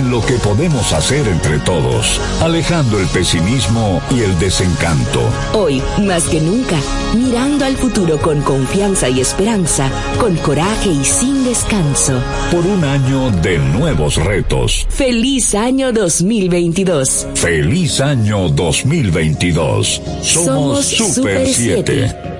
en lo que podemos hacer entre todos, alejando el pesimismo y el desencanto. Hoy, más que nunca, mirando al futuro con confianza y esperanza, con coraje y sin descanso. Por un año de nuevos retos. Feliz año 2022. Feliz año 2022. Somos, Super 7.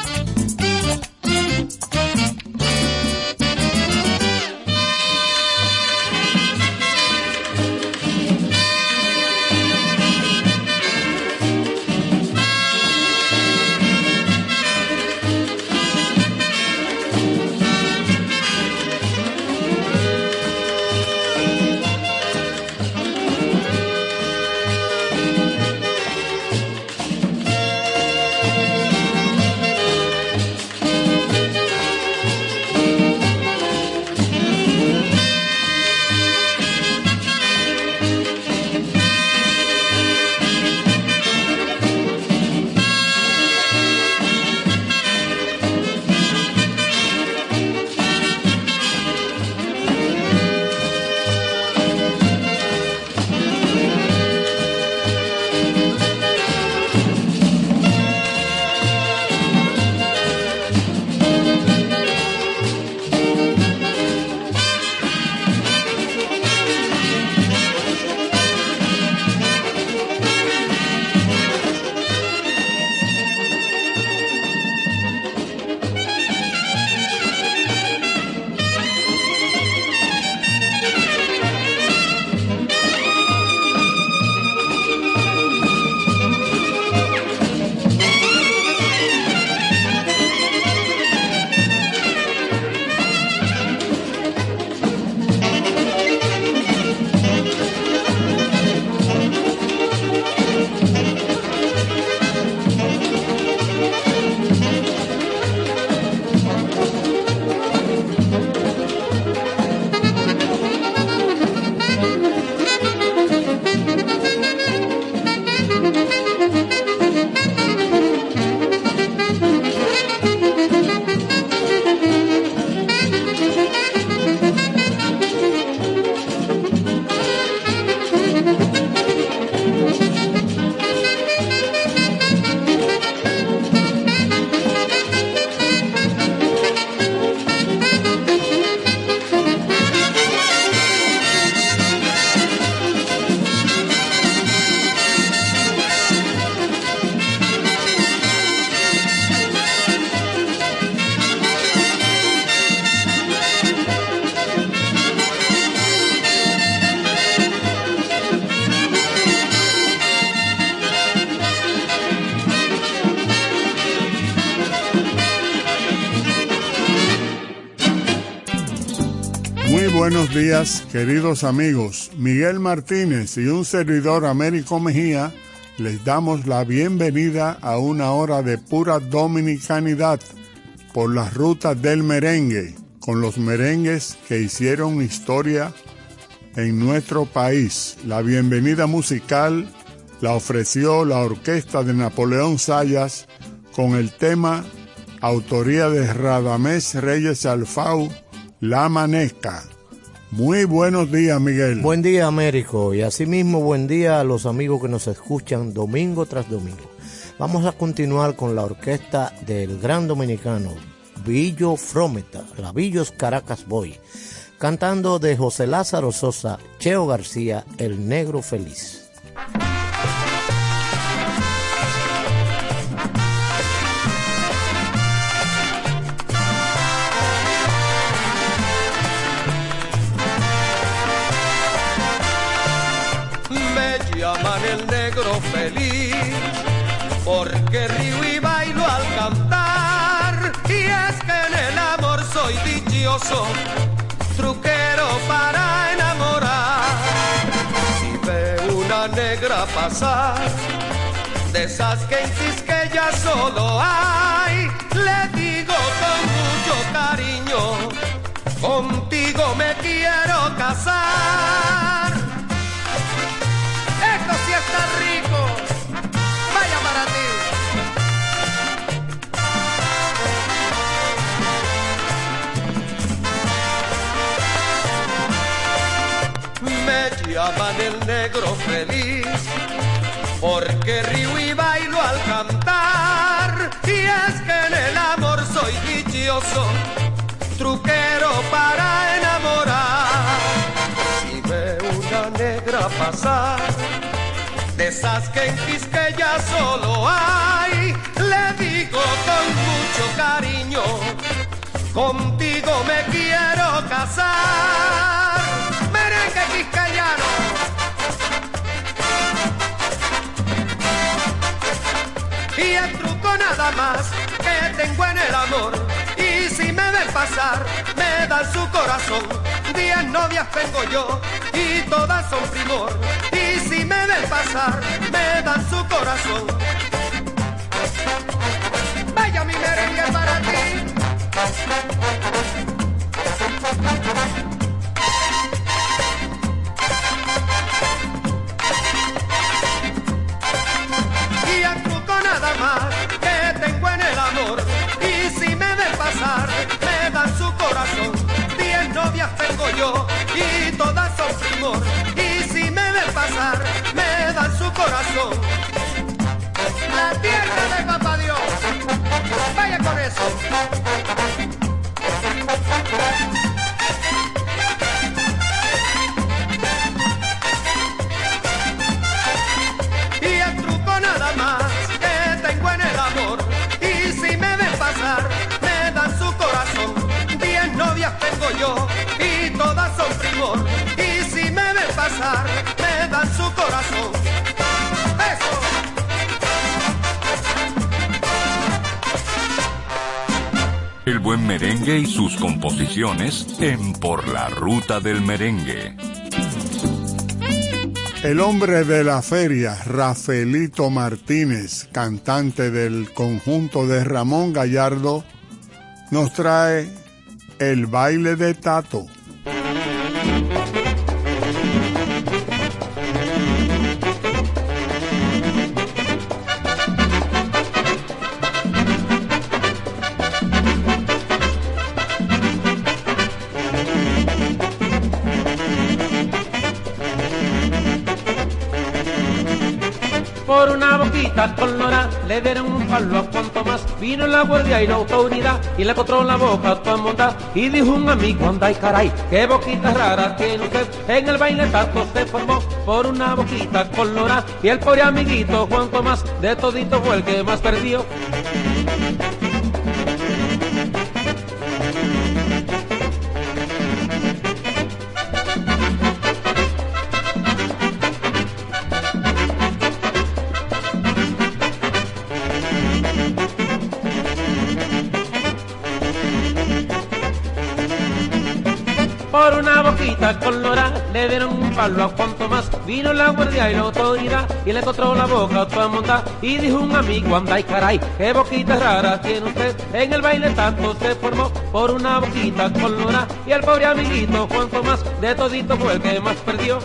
Días, queridos amigos. Miguel Martínez y un servidor Américo Mejía les damos la bienvenida a una hora de pura dominicanidad por las rutas del merengue, con los merengues que hicieron historia en nuestro país. La bienvenida musical la ofreció la orquesta de Napoleón Sayas con el tema autoría de Radamés Reyes Alfau, La Maneca. Muy buenos días, Miguel. Buen día, Américo, y asimismo buen día a los amigos que nos escuchan domingo tras domingo. Vamos a continuar con la orquesta del gran dominicano Villo Frometa, la Villos Caracas Boy, cantando de José Lázaro Sosa, Cheo García, El Negro feliz, porque río y bailo al cantar, y es que en el amor soy dichoso, truquero para enamorar. una negra pasar, de esas que que ya solo hay, le digo con mucho cariño, contigo me quiero casar. Esto sí está rico, llaman el negro feliz porque río y bailo al cantar. Y es que en el amor soy dichoso, truquero para enamorar. Si ve una negra pasar, de esas que en Quisqueya solo hay, le digo con mucho cariño, contigo me quiero casar. Truco nada más que tengo en el amor. Y si me ven pasar, me dan su corazón. Diez novias tengo yo y todas son primor. Y si me ven pasar, me dan su corazón. Vaya mi merengue para ti. Que tengo en el amor. Y si me ven pasar, me dan su corazón. Diez novias tengo yo y todas son primor. Y si me ven pasar, me dan su corazón. La tierra de papá Dios. Vaya con eso. Corazón. ¡Eso! El buen merengue y sus composiciones en Por la Ruta del Merengue. El hombre de la feria, Rafaelito Martínez, cantante del conjunto de Ramón Gallardo, nos trae el baile de Tato. Le dieron un palo a cuanto más vino la guardia y la autoridad y le encontró la boca a toda monta. Y dijo un amigo anda y caray qué boquita rara tiene usted en el baile tanto se formó por una boquita con Nora y el pobre amiguito Juan Tomás de todito fue el que más perdió a cuanto más. Vino la guardia y la autoridad y le encontró la boca toda monta. Y dijo un amigo anda y caray qué boquita rara tiene usted en el baile tanto se formó por una boquita con Lora y el pobre amiguito Juan Tomás de todito fue el que más perdió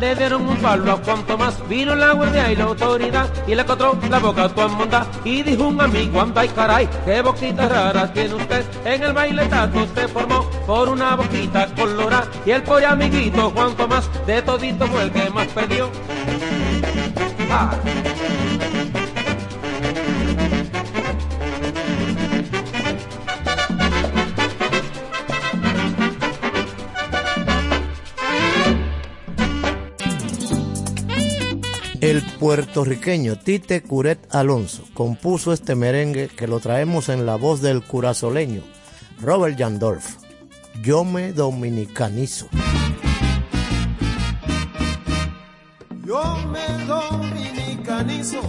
le dieron un palo a cuanto más vino la guardia y la autoridad y le encontró la boca a tu monta y dijo un amigo anda y caray qué boquita rara tiene usted en el baile tato se formó por una boquita colorada. Y el pobre amiguito Juan Tomás de todito fue el que más perdió. Ah. Puertorriqueño Tite Curet Alonso compuso este merengue que lo traemos en la voz del curazoleño Robert Jandolf. Yo me dominicanizo. Yo me dominicanizo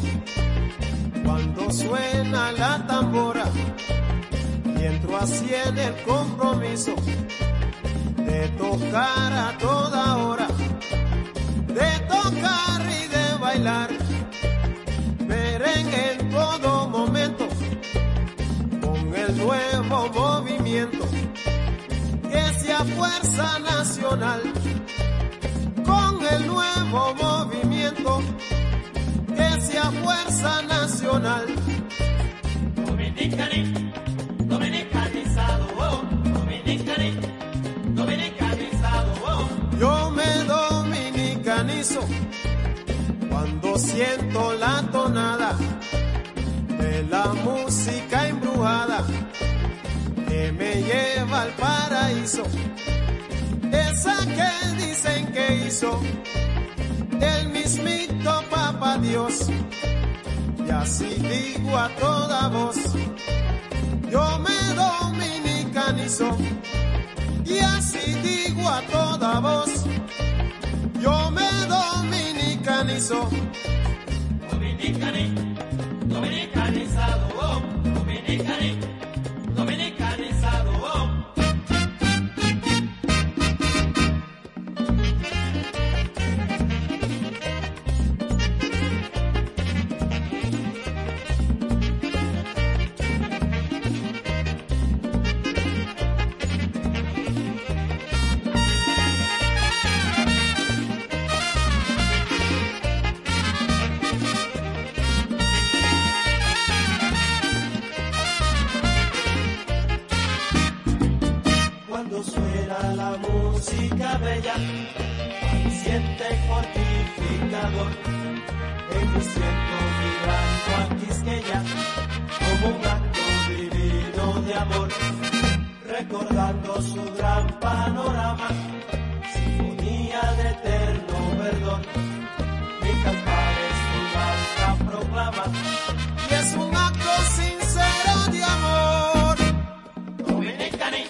cuando suena la tambora y entro así en el compromiso de tocar a toda hora, movimiento que sea fuerza nacional con el nuevo movimiento que sea fuerza nacional. Dominicani, dominicanizado, oh, dominicani, dominicanizado, oh. Yo me dominicanizo cuando siento la tonada de la música embrujada que me lleva al paraíso. Esa que dicen que hizo el mismito Papa Dios. Y así digo a toda voz, yo me dominicanizo. Y así digo a toda voz, yo me dominicanizo. Dominicani, dominicanizado, oh, dominicani, panorama, sinfonía de eterno perdón. Mi cantar es alta proclama y es un acto sincero de amor. Dominicani,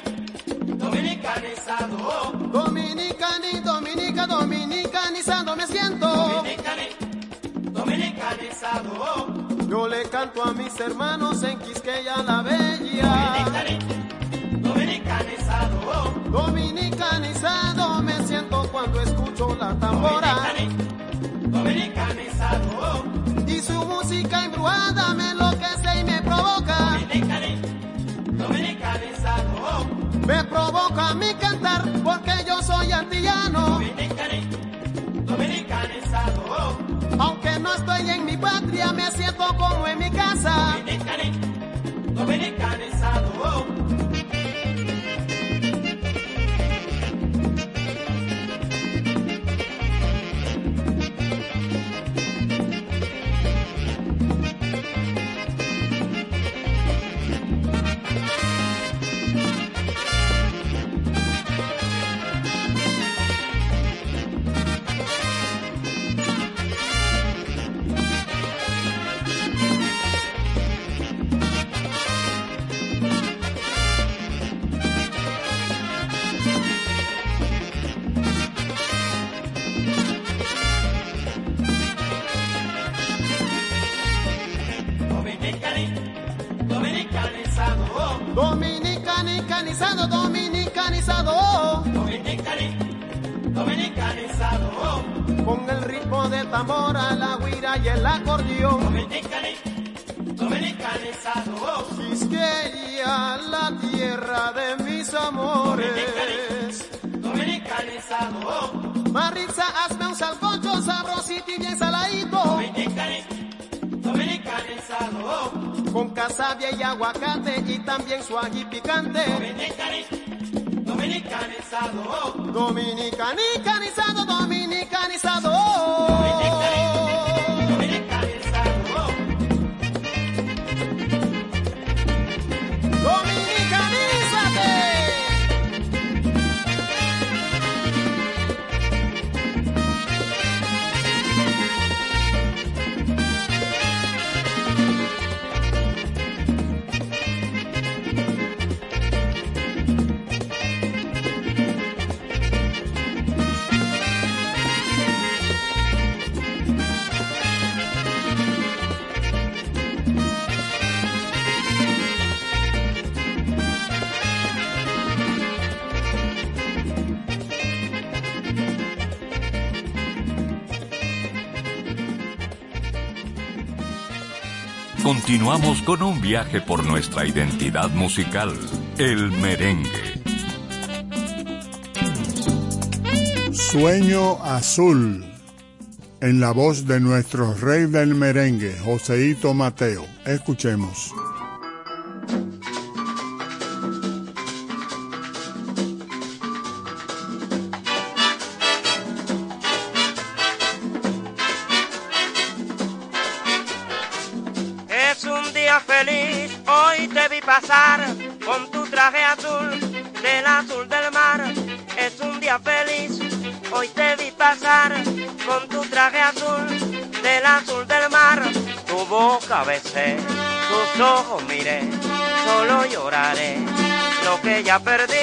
dominicanizado, Dominicani, dominica, dominicanizando me siento. dominicani, dominicanizado, Yo le canto a mis hermanos en Quisqueya la Bella. dominicani, dominicanizado, Dominicanizado me siento cuando escucho la tambora. dominicani, dominicanizado, Y su música embrujada me enloquece y me provoca. dominicani, dominicanizado, Me provoca mi cantar porque yo soy antillano. dominicani, dominicanizado, Aunque no estoy en mi patria, me siento como en mi casa. dominicani, dominicanizado, Quisqueya, la tierra de mis amores. dominicanizado, Maritza, hazme un salcocho sabrosito y bien saladito. dominicani, dominicanizado, Con casabia y aguacate y también su ají picante. dominicani, dominicanizado, Dominicanizado, dominicanizado. dominicanizado, continuamos con un viaje por nuestra identidad musical, el merengue. Sueño Azul, en la voz de nuestro rey del merengue, Joseito Mateo. Escuchemos. Besé, tus ojos miré, solo lloraré lo que ya perdí.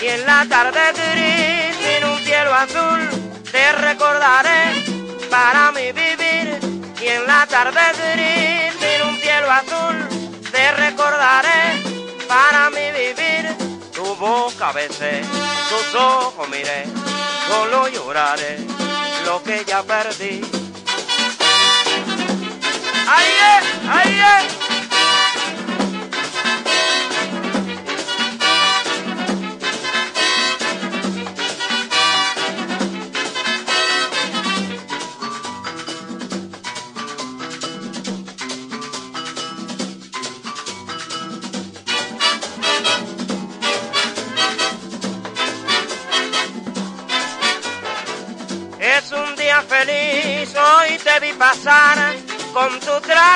Y en la tarde gris, sin un cielo azul, te recordaré para mi vivir. Y en la tarde gris, sin un cielo azul, te recordaré para mi vivir. Tu boca besé, tus ojos miré, solo lloraré lo que ya perdí. ¡Ahí es!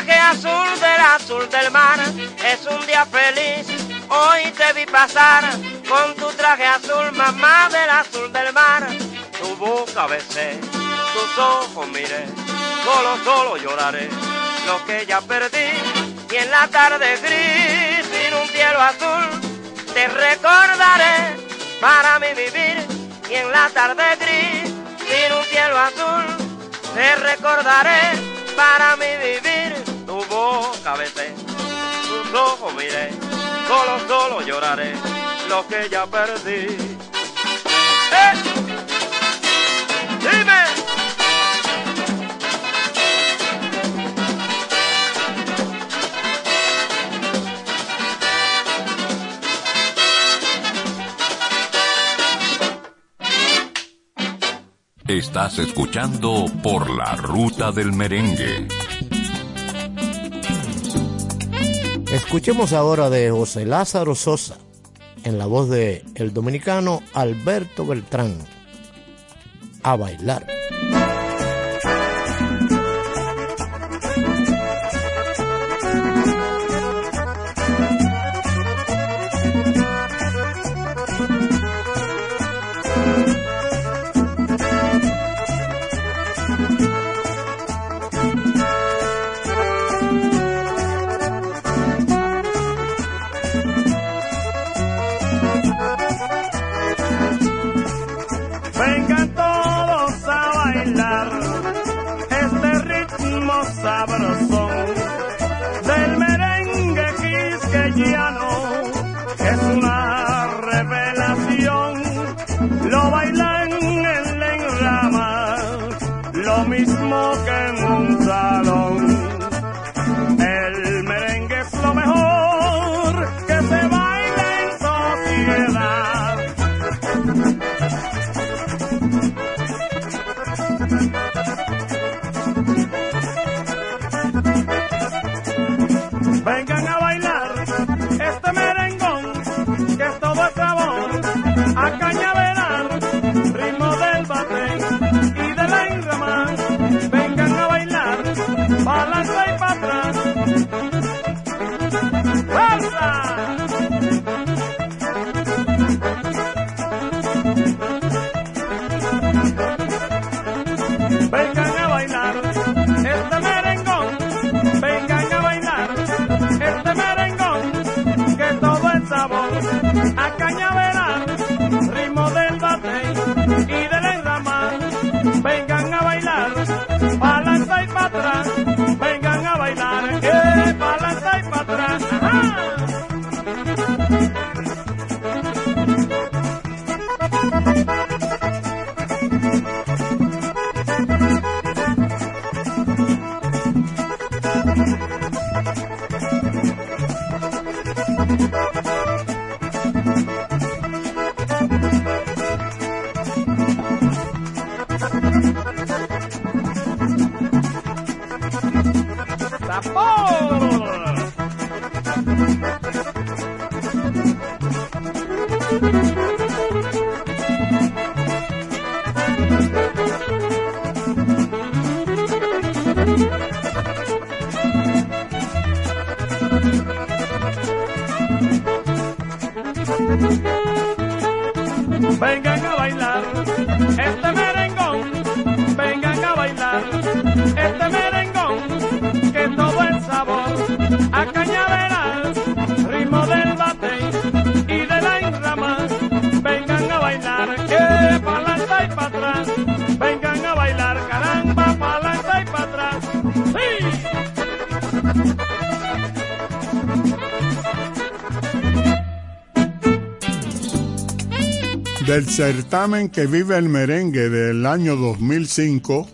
Traje azul del azul del mar. Es un día feliz, hoy te vi pasar con tu traje azul, mamá del azul del mar. Tu boca besé, tus ojos miré, solo, solo lloraré lo que ya perdí. Y en la tarde gris, sin un cielo azul, te recordaré para mi vivir. Y en la tarde gris, sin un cielo azul, te recordaré para mi vivir. Boca besé, tus ojos miré, solo, solo lloraré lo que ya perdí. ¡Eh! ¡Dime! Estás escuchando Por la Ruta del Merengue. Escuchemos ahora de José Lázaro Sosa, en la voz de el dominicano Alberto Beltrán. A bailar. Certamen que vive el merengue del año 2005,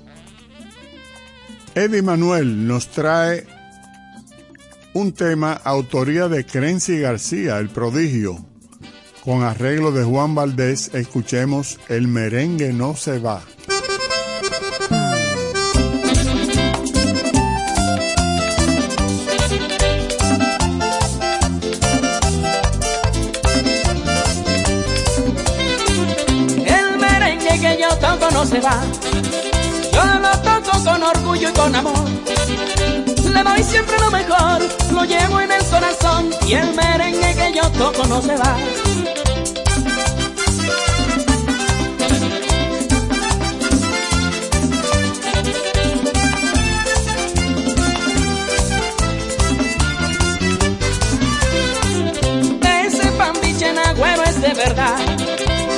Eddie Manuel nos trae un tema autoría de Crency García, el prodigio. Con arreglo de Juan Valdés, escuchemos El merengue no se va. Se va. Yo lo toco con orgullo y con amor. Le doy siempre lo mejor, lo llevo en el corazón. Y el merengue que yo toco no se va.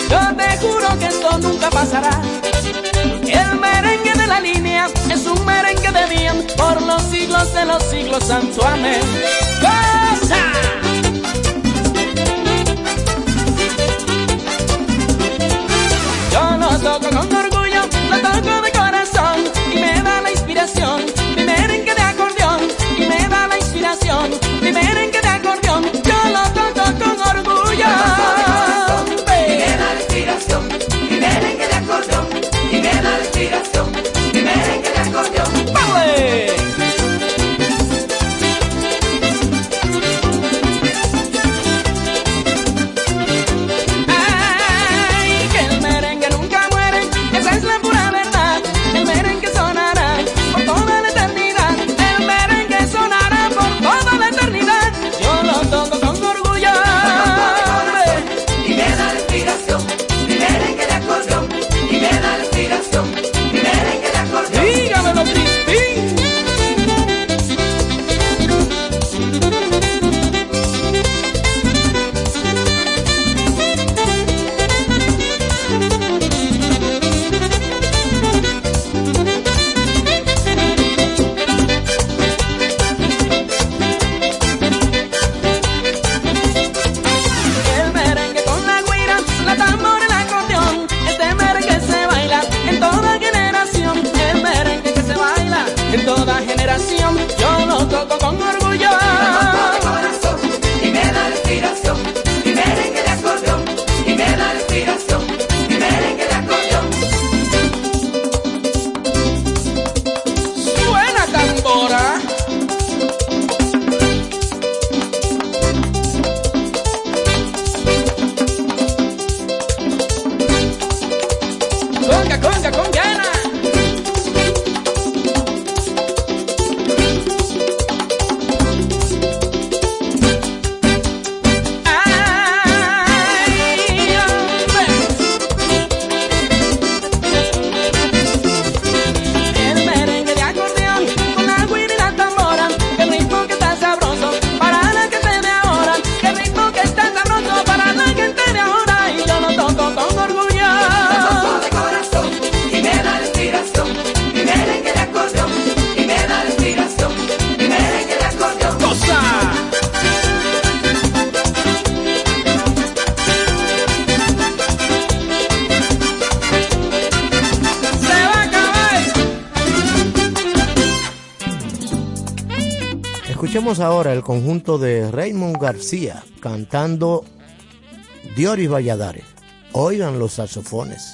Yo te juro que esto nunca pasará. El merengue de la línea es un merengue de bien por los siglos de los siglos. ¡Goza! Yo lo toco con orgullo, lo toco de corazón y me da la inspiración. Ahora el conjunto de Raymond García cantando Dioris Valladares. Oigan los saxofones.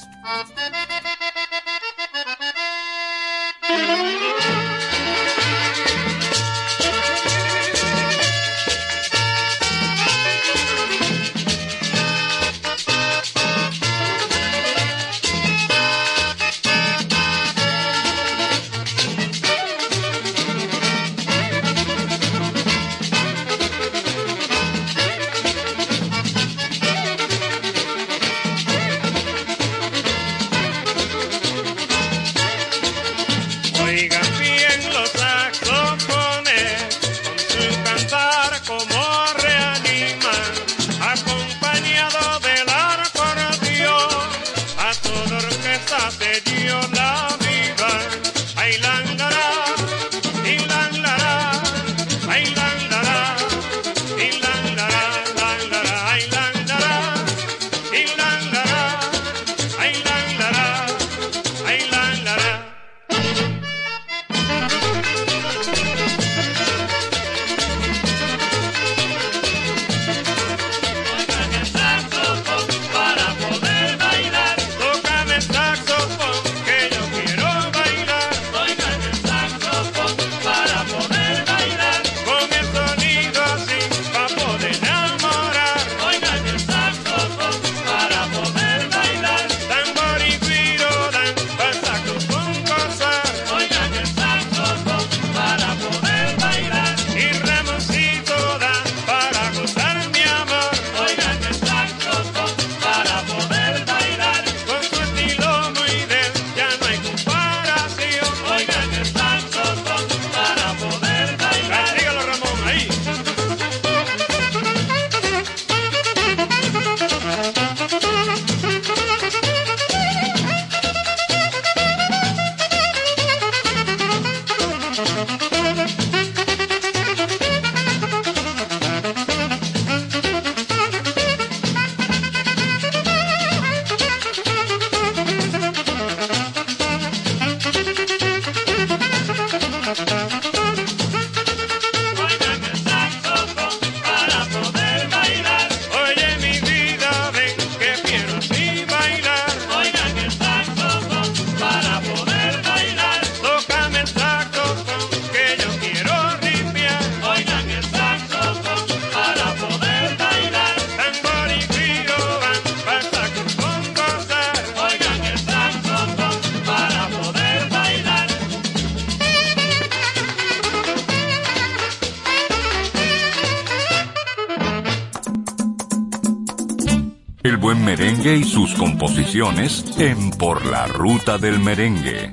En Por la Ruta del Merengue.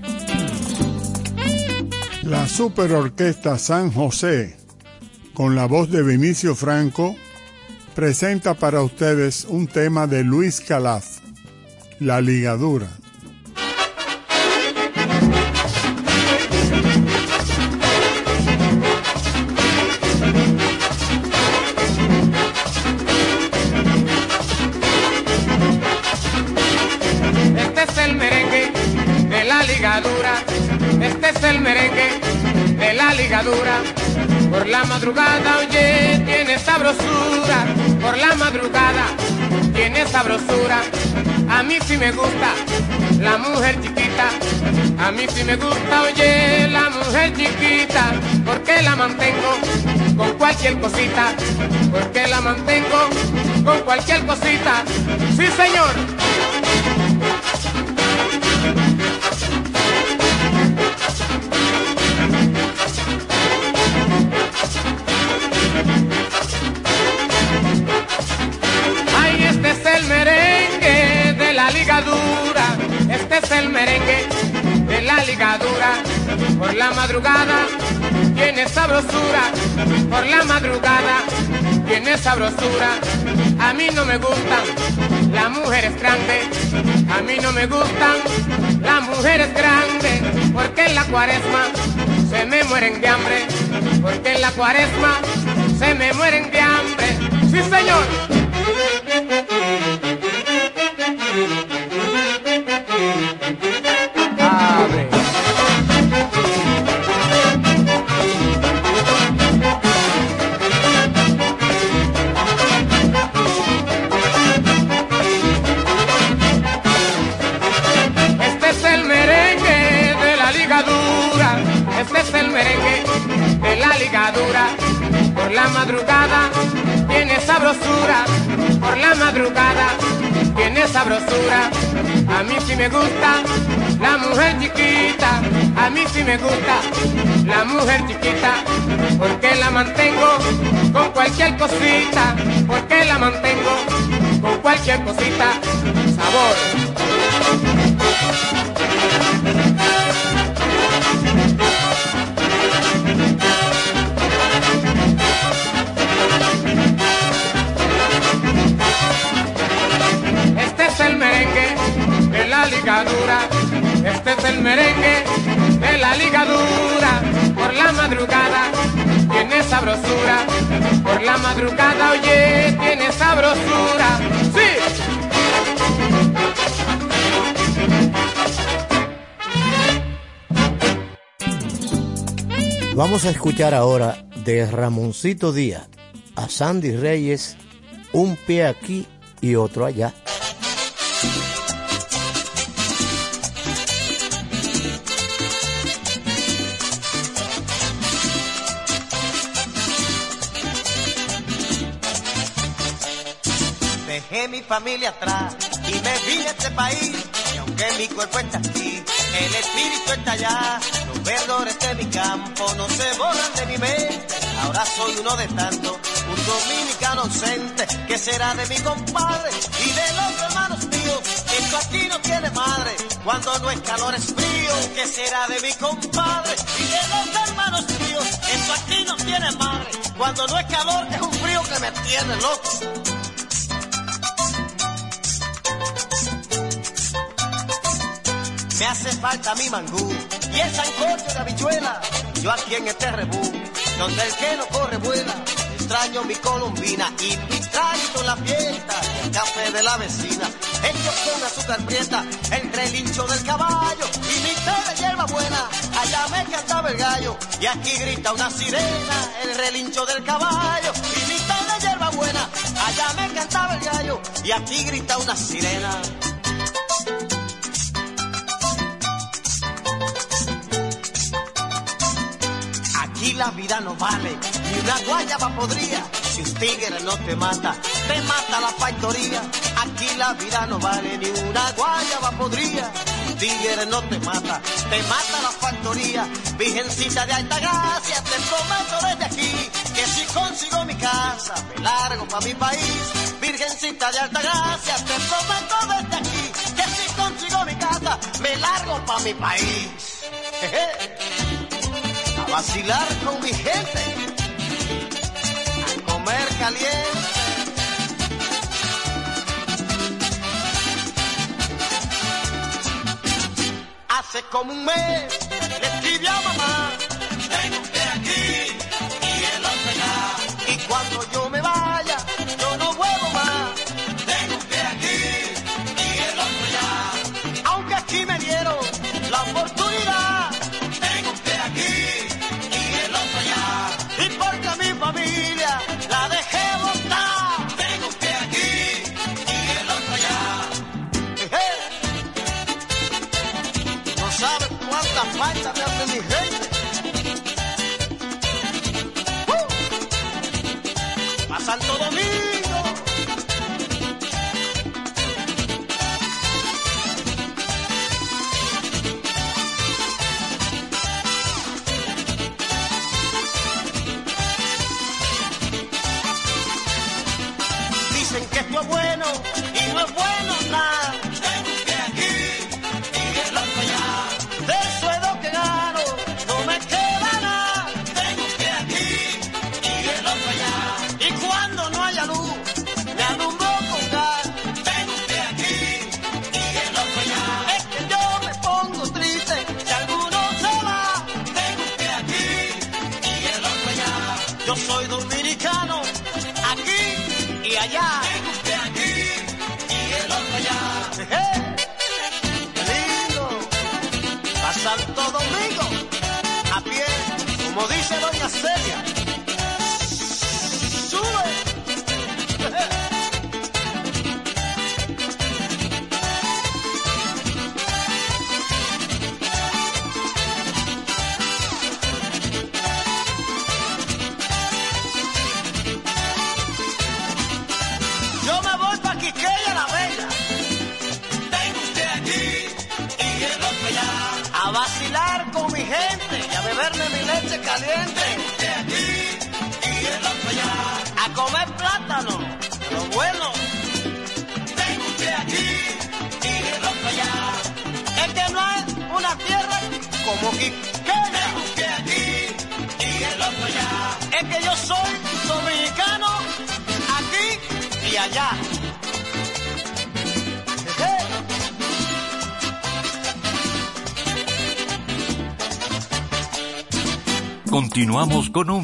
La Super Orquesta San José, con la voz de Vinicio Franco, presenta para ustedes un tema de Luis Calaf, La Ligadura. Madrugada, oye, tiene sabrosura. Por la madrugada, tiene sabrosura. A mí sí me gusta la mujer chiquita. A mí sí me gusta, oye, la mujer chiquita. Porque la mantengo con cualquier cosita. Porque la mantengo con cualquier cosita. Sí, señor. El merengue de la ligadura. Por la madrugada tiene sabrosura, por la madrugada tiene sabrosura. A mí no me gustan las mujeres grandes, a mí no me gustan las mujeres grandes, porque en la cuaresma se me mueren de hambre, porque en la cuaresma se me mueren de hambre. Sí, señor. Sabrosura, por la madrugada tiene sabrosura. A mí sí me gusta la mujer chiquita, a mí sí me gusta la mujer chiquita, porque la mantengo con cualquier cosita, porque la mantengo con cualquier cosita. Sabor. Este es el merengue de la ligadura. Por la madrugada tiene sabrosura. Por la madrugada, oye, tiene sabrosura. Sí. Vamos a escuchar ahora de Ramoncito Díaz a Sandy Reyes, un pie aquí y otro allá. Familia atrás y me vine a este país. Y aunque mi cuerpo está aquí, el espíritu está allá. Los verdores de mi campo no se borran de mi mente. Ahora soy uno de tantos, un dominicano ausente. ¿Qué será de mi compadre y de los hermanos míos? Esto aquí no tiene madre, cuando no es calor es frío. ¿Qué será de mi compadre y de los hermanos míos? Esto aquí no tiene madre, cuando no es calor es un frío que me tiene loco. Me hace falta mi mangú y el sancocho de habichuela. Yo aquí en este rebú, donde el que no corre vuela. Extraño mi colombina y mi traguito en la fiesta. el café de la vecina, hechos con azúcar prieta. El relincho del caballo y mi té de hierba buena. Allá me cantaba el gallo y aquí grita una sirena. El relincho del caballo y mi té de hierba buena. Allá me cantaba el gallo y aquí grita una sirena. La vida no vale, ni una guayaba podría. Si un tigre no te mata, te mata la factoría. Aquí la vida no vale, ni una guayaba podría. Un tigre no te mata, te mata la factoría. Virgencita de alta gracia, te prometo desde aquí que si consigo mi casa, me largo pa' mi país. Virgencita de alta gracia, te prometo desde aquí que si consigo mi casa, me largo pa' mi país. Jeje vacilar con mi gente, a comer caliente. Hace como un mes le escribí a mamá,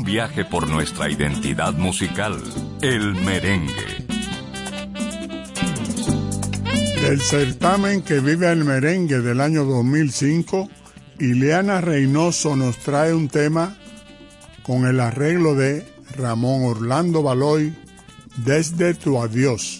viaje por nuestra identidad musical, el merengue. Del certamen que vive el merengue del año 2005, Ileana Reynoso nos trae un tema con el arreglo de Ramón Orlando Baloy, Desde tu adiós.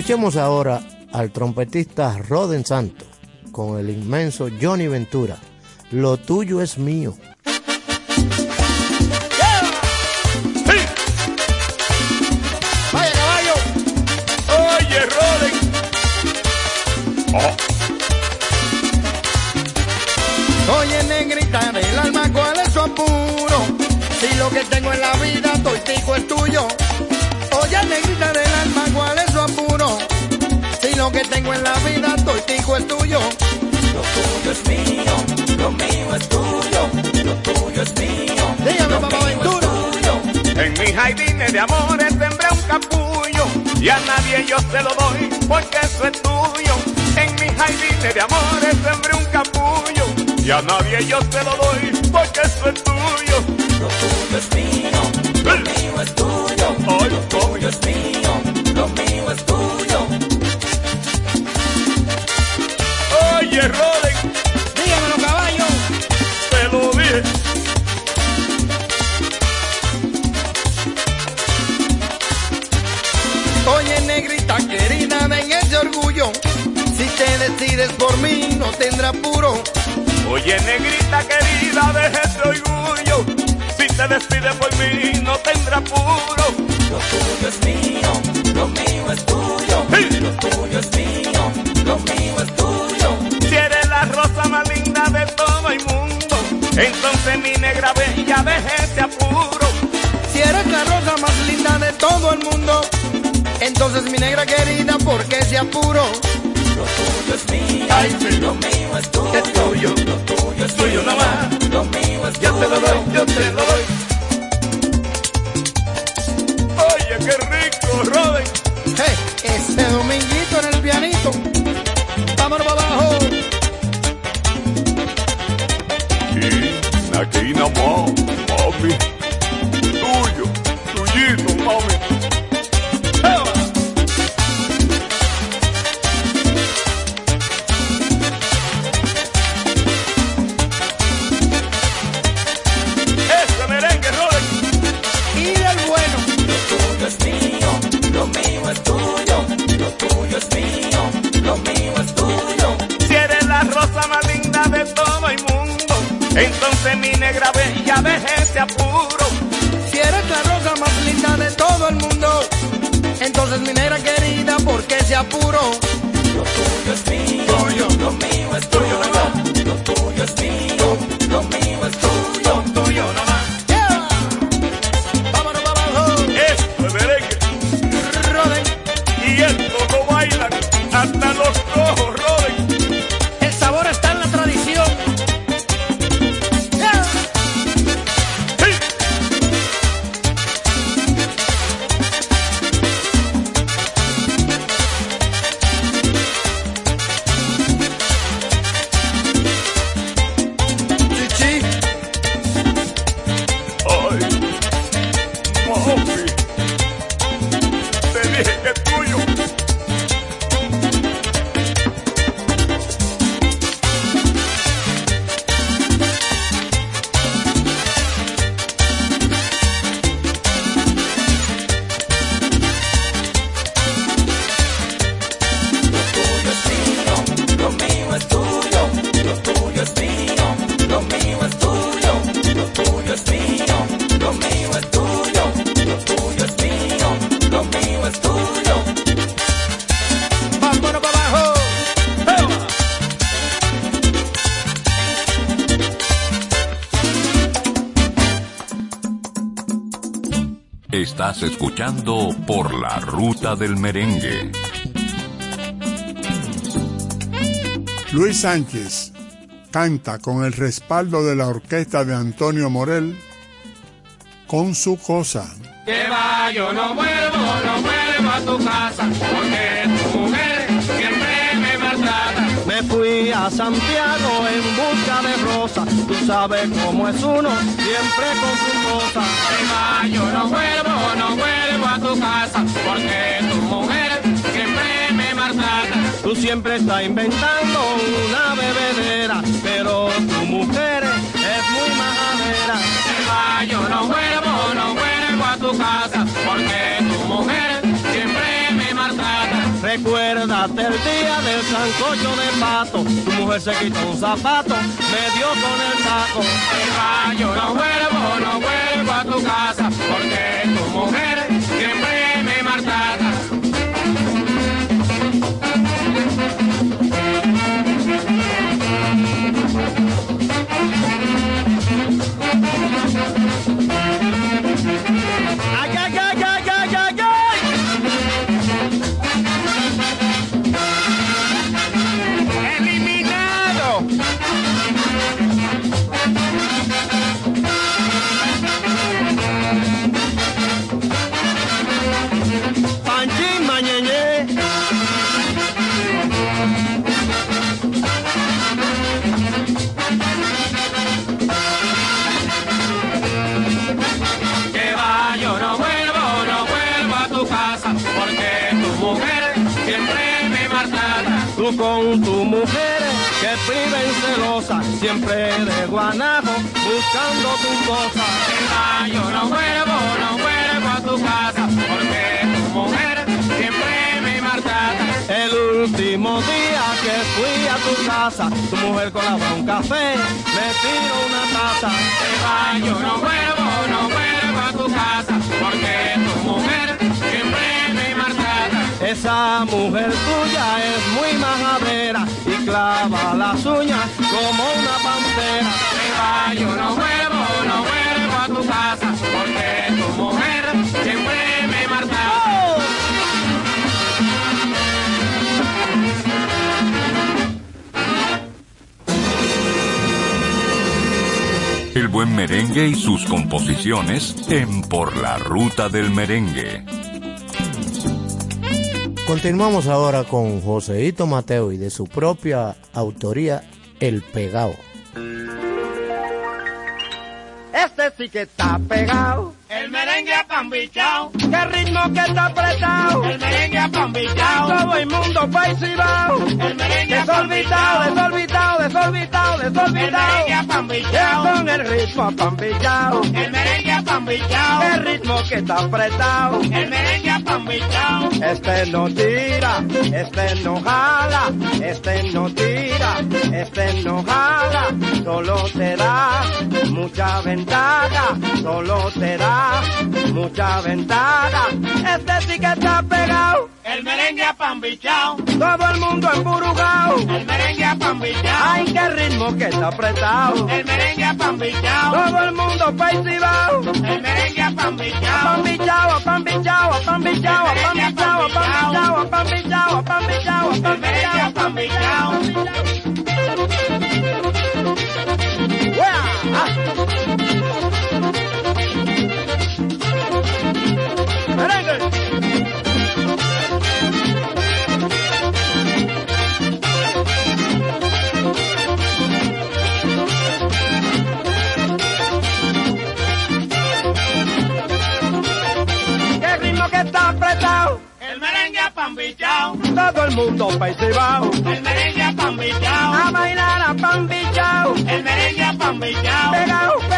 Escuchemos ahora al trompetista Roden Santos con el inmenso Johnny Ventura. Lo tuyo es mío. Vaya caballo. Oye, Roden. Oye, negrita del alma, ¿cuál es su apuro? Si lo que tengo en la vida, toitico es tuyo. Oye, negrita del alma, ¿cuál es su apuro? Si lo que tengo en la vida, toitico es tuyo. Lo tuyo es mío, lo mío es tuyo, lo tuyo es mío. Dígame, lo papá mío Ventura. es tuyo. En mis jardines de amores sembré un capullo y a nadie yo se lo doy porque eso es tuyo. En mis jardines de amores sembré un capullo y a nadie yo se lo doy porque eso es tuyo. Lo tuyo es mío, lo mío es tuyo, lo tuyo es mío, te decides por mí, no tendrá puro. Oye, negrita querida, deja ese orgullo. Si te despides por mí, no tendrá apuro. Lo tuyo es mío, lo mío es tuyo, lo tuyo es mío, lo mío es tuyo. Si eres la rosa más linda de todo el mundo, entonces mi negra bella, deja ese apuro. Si eres la rosa más linda de todo el mundo, entonces mi negra querida, ¿por qué se apuro? Lo tuyo es mío, lo mío es tuyo, Es tuyo, lo tuyo es tuyo nomás. lo mío es Yo te lo tuyo. doy, yo te lo doy. Oye, qué rico, Roden. Hey, ese dominguito en el pianito. Vámonos abajo. Y aquí nomás, Estás escuchando por la ruta del merengue. Luis Sánchez canta con el respaldo de la orquesta de Antonio Morel con su cosa. Que va, yo no vuelvo, no vuelvo a tu casa, porque a Santiago en busca de Rosa. Tú sabes cómo es uno, siempre con su cosa. Va, yo no vuelvo, no vuelvo a tu casa, porque tu mujer siempre me maltrata. Tú siempre estás inventando una bebedera, pero tu mujer es muy majadera. Va, yo no vuelvo, Recuérdate el día del sancocho de pato. Tu mujer se quitó un zapato, me dio con el taco. va, yo no vuelvo, no vuelvo a tu casa, porque tu tu mujer colaba un café, me tiró una taza. Va, yo no vuelvo, no vuelvo a tu casa, porque tu mujer siempre me maltrata. Esa mujer tuya es muy majadera y clava las uñas como una pantera. Va, yo no vuelvo, buen merengue y sus composiciones en Por la Ruta del Merengue. Continuamos ahora con Joseito Mateo y de su propia autoría, El Pegao. Este sí que está pegado. El merengue apambichao, Qué ritmo que está apretado. el merengue apambichao, Todo el mundo paisibao. el merengue Desorbitado, apambichao, desorbitado, desorbitado, el desorbitado. merengue apambichao, Con el ritmo apambillado. el merengue apambichao, Qué ritmo que está apretado. el merengue apambichao, Este no tira, este no jala, este no tira, este no jala, solo te da mucha ventaja, solo te da mucha ventaja. Este sí que está pegado, el merengue apambichao, todo el mundo emburugado. el merengue apambichao, Ay, qué ritmo que está apretado, el merengue apambichao, todo el mundo paisibao. el merengue apambichao, Apambichao, apambichao, apambichao, apambichao, apambichao, apambichao, apambichao, el merengue apambichao. apambichao, merengue apambichao, todo el mundo paisibao. el merengue apambichao, A bailar apambichao, el merengue apambichao, pegao,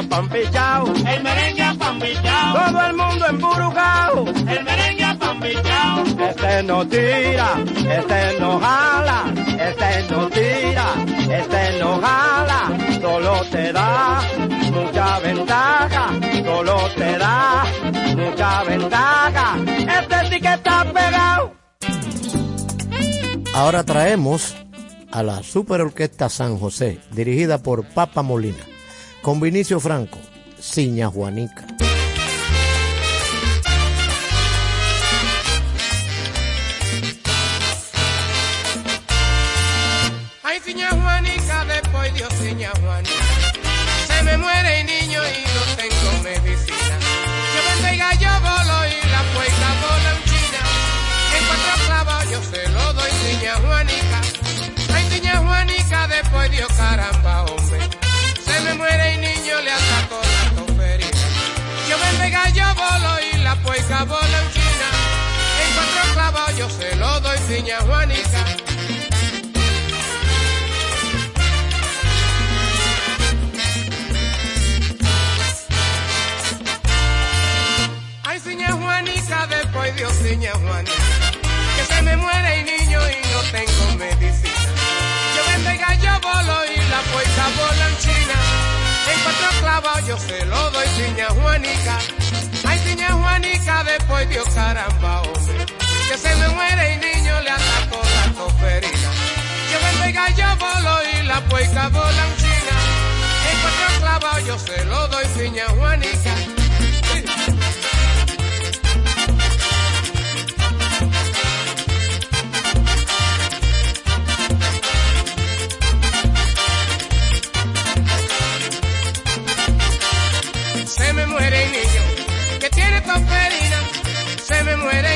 el ritmo apambichao. el merengue apambichao, Todo el mundo emburugao. el merengue apambichao, Este no tira, este no jala, este no tira, este no jala, solo te da mucha ventaja, solo te da mucha ventaja. Este sí que está pegado. Ahora traemos a la Super Orquesta San José, dirigida por Papa Molina, con Vinicio Franco, Ciña Juanica. acabó la. En cuatro clavos yo se lo doy piña Juanica. Ay, ciña Juanica, después Dios ciña Juanica. Que se me muere el niño y no tengo medicina. Yo me pega, yo bolo y la puerta bola en China. En cuatro clavos yo se lo doy piña Juanica doña Juanica después dio caramba, hombre. Que se me muere y niño le atacó la coferina. Yo vengo y yo volo y la puerca volancina. Encuentro clavado, yo se lo doy, piña Juanica. been waiting.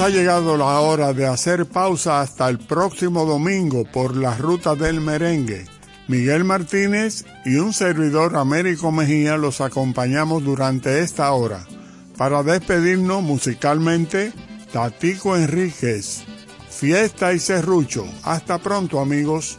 ha llegado la hora de hacer pausa hasta el próximo domingo por la ruta del merengue. Miguel Martínez y un servidor Américo Mejía los acompañamos durante esta hora. Para despedirnos musicalmente, Tatico Enríquez, Fiesta y Serrucho. Hasta pronto amigos.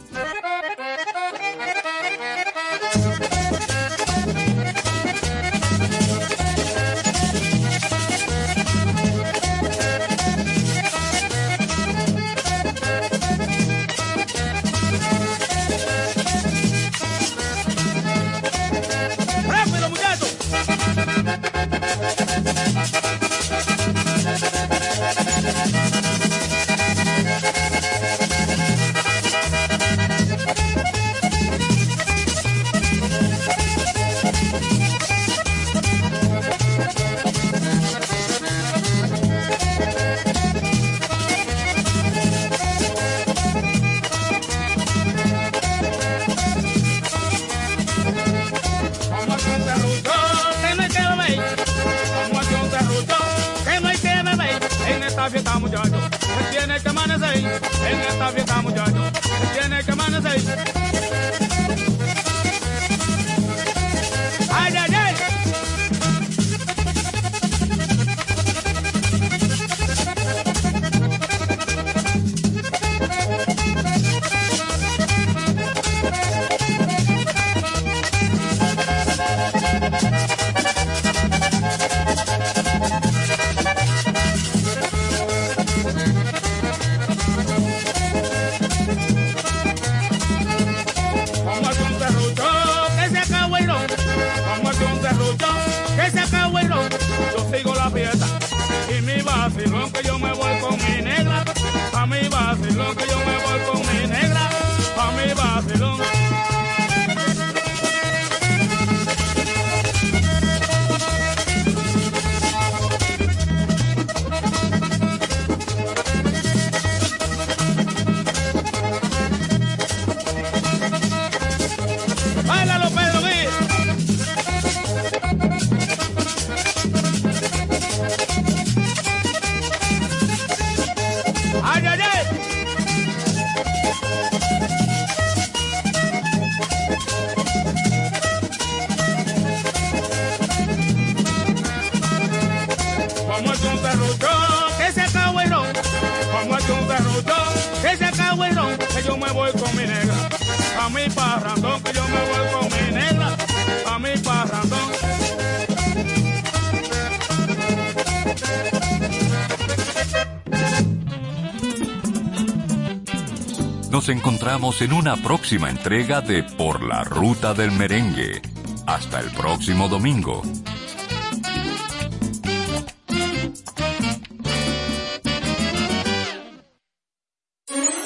En una próxima entrega de Por la Ruta del Merengue. Hasta el próximo domingo.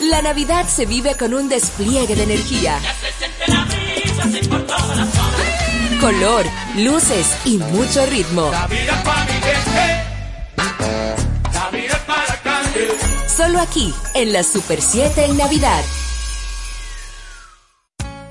La Navidad se vive con un despliegue de energía. Color, luces y mucho ritmo. Solo aquí, en la Super 7 en Navidad.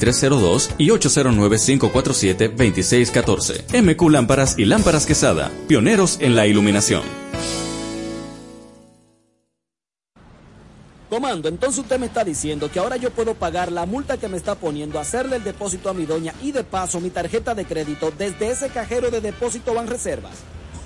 809-687-2302 y 809-547-2614. MQ Lámparas y Lámparas Quesada, pioneros en la iluminación. Comando, entonces usted me está diciendo que ahora yo puedo pagar la multa que me está poniendo, hacerle el depósito a mi doña y de paso mi tarjeta de crédito desde ese cajero de depósito Banreservas.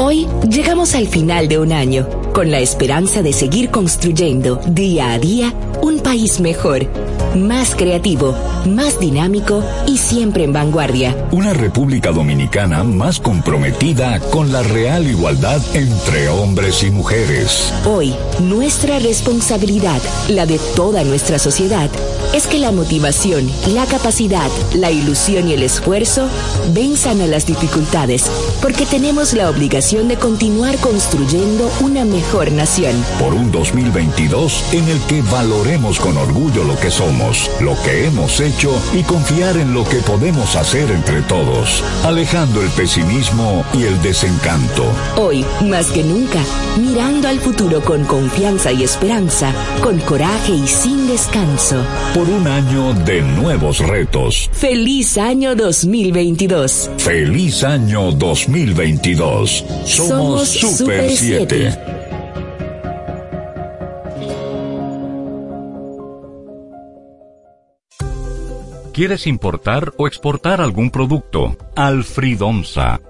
Hoy llegamos al final de un año, con la esperanza de seguir construyendo día a día un país mejor, más creativo, más dinámico y siempre en vanguardia. Una República Dominicana más comprometida con la real igualdad entre hombres y mujeres. Hoy, nuestra responsabilidad, la de toda nuestra sociedad, es que la motivación, la capacidad, la ilusión y el esfuerzo venzan a las dificultades, porque tenemos la obligación de continuar construyendo una mejor nación. Por un 2022 en el que valoremos con orgullo lo que somos, lo que hemos hecho y confiar en lo que podemos hacer entre todos, alejando el pesimismo y el desencanto. Hoy, más que nunca, mirando al futuro con confianza y esperanza, con coraje y sin descanso. Por un año de nuevos retos. Feliz año 2022. Feliz año 2022. Somos, Super 7. ¿Quieres importar o exportar algún producto? Alfridomsa,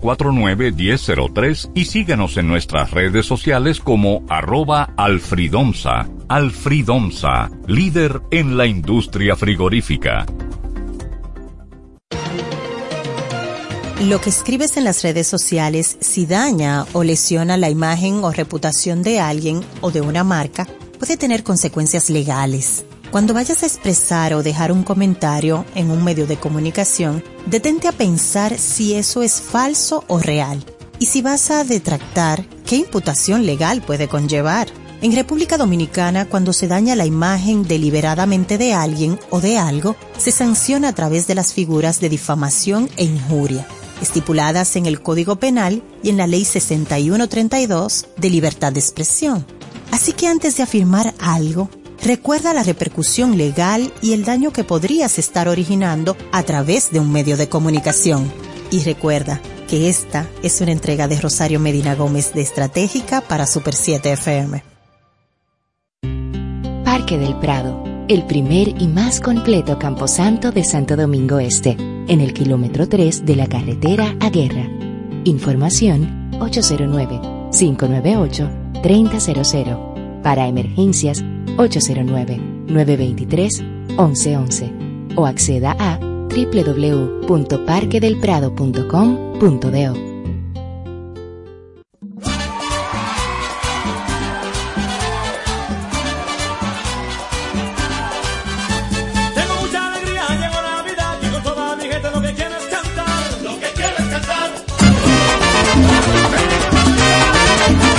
809-549-1003 y síguenos en nuestras redes sociales como arroba alfridomsa. Alfridomsa, líder en la industria frigorífica. Lo que escribes en las redes sociales, si daña o lesiona la imagen o reputación de alguien o de una marca, puede tener consecuencias legales. Cuando vayas a expresar o dejar un comentario en un medio de comunicación, detente a pensar si eso es falso o real. Y si vas a detractar, ¿qué imputación legal puede conllevar? En República Dominicana, cuando se daña la imagen deliberadamente de alguien o de algo, se sanciona a través de las figuras de difamación e injuria, estipuladas en el Código Penal y en la Ley 6132 de libertad de expresión. Así que antes de afirmar algo, Recuerda la repercusión legal y el daño que podrías estar originando a través de un medio de comunicación. Y recuerda que esta es una entrega de Rosario Medina Gómez de Estratégica para Super 7 FM. Parque del Prado, el primer y más completo camposanto de Santo Domingo Este, en el kilómetro 3 de la carretera a Guerra. Información 809 598 3000 para emergencias, 809-923-1111 o acceda a www.parquedelprado.com.do.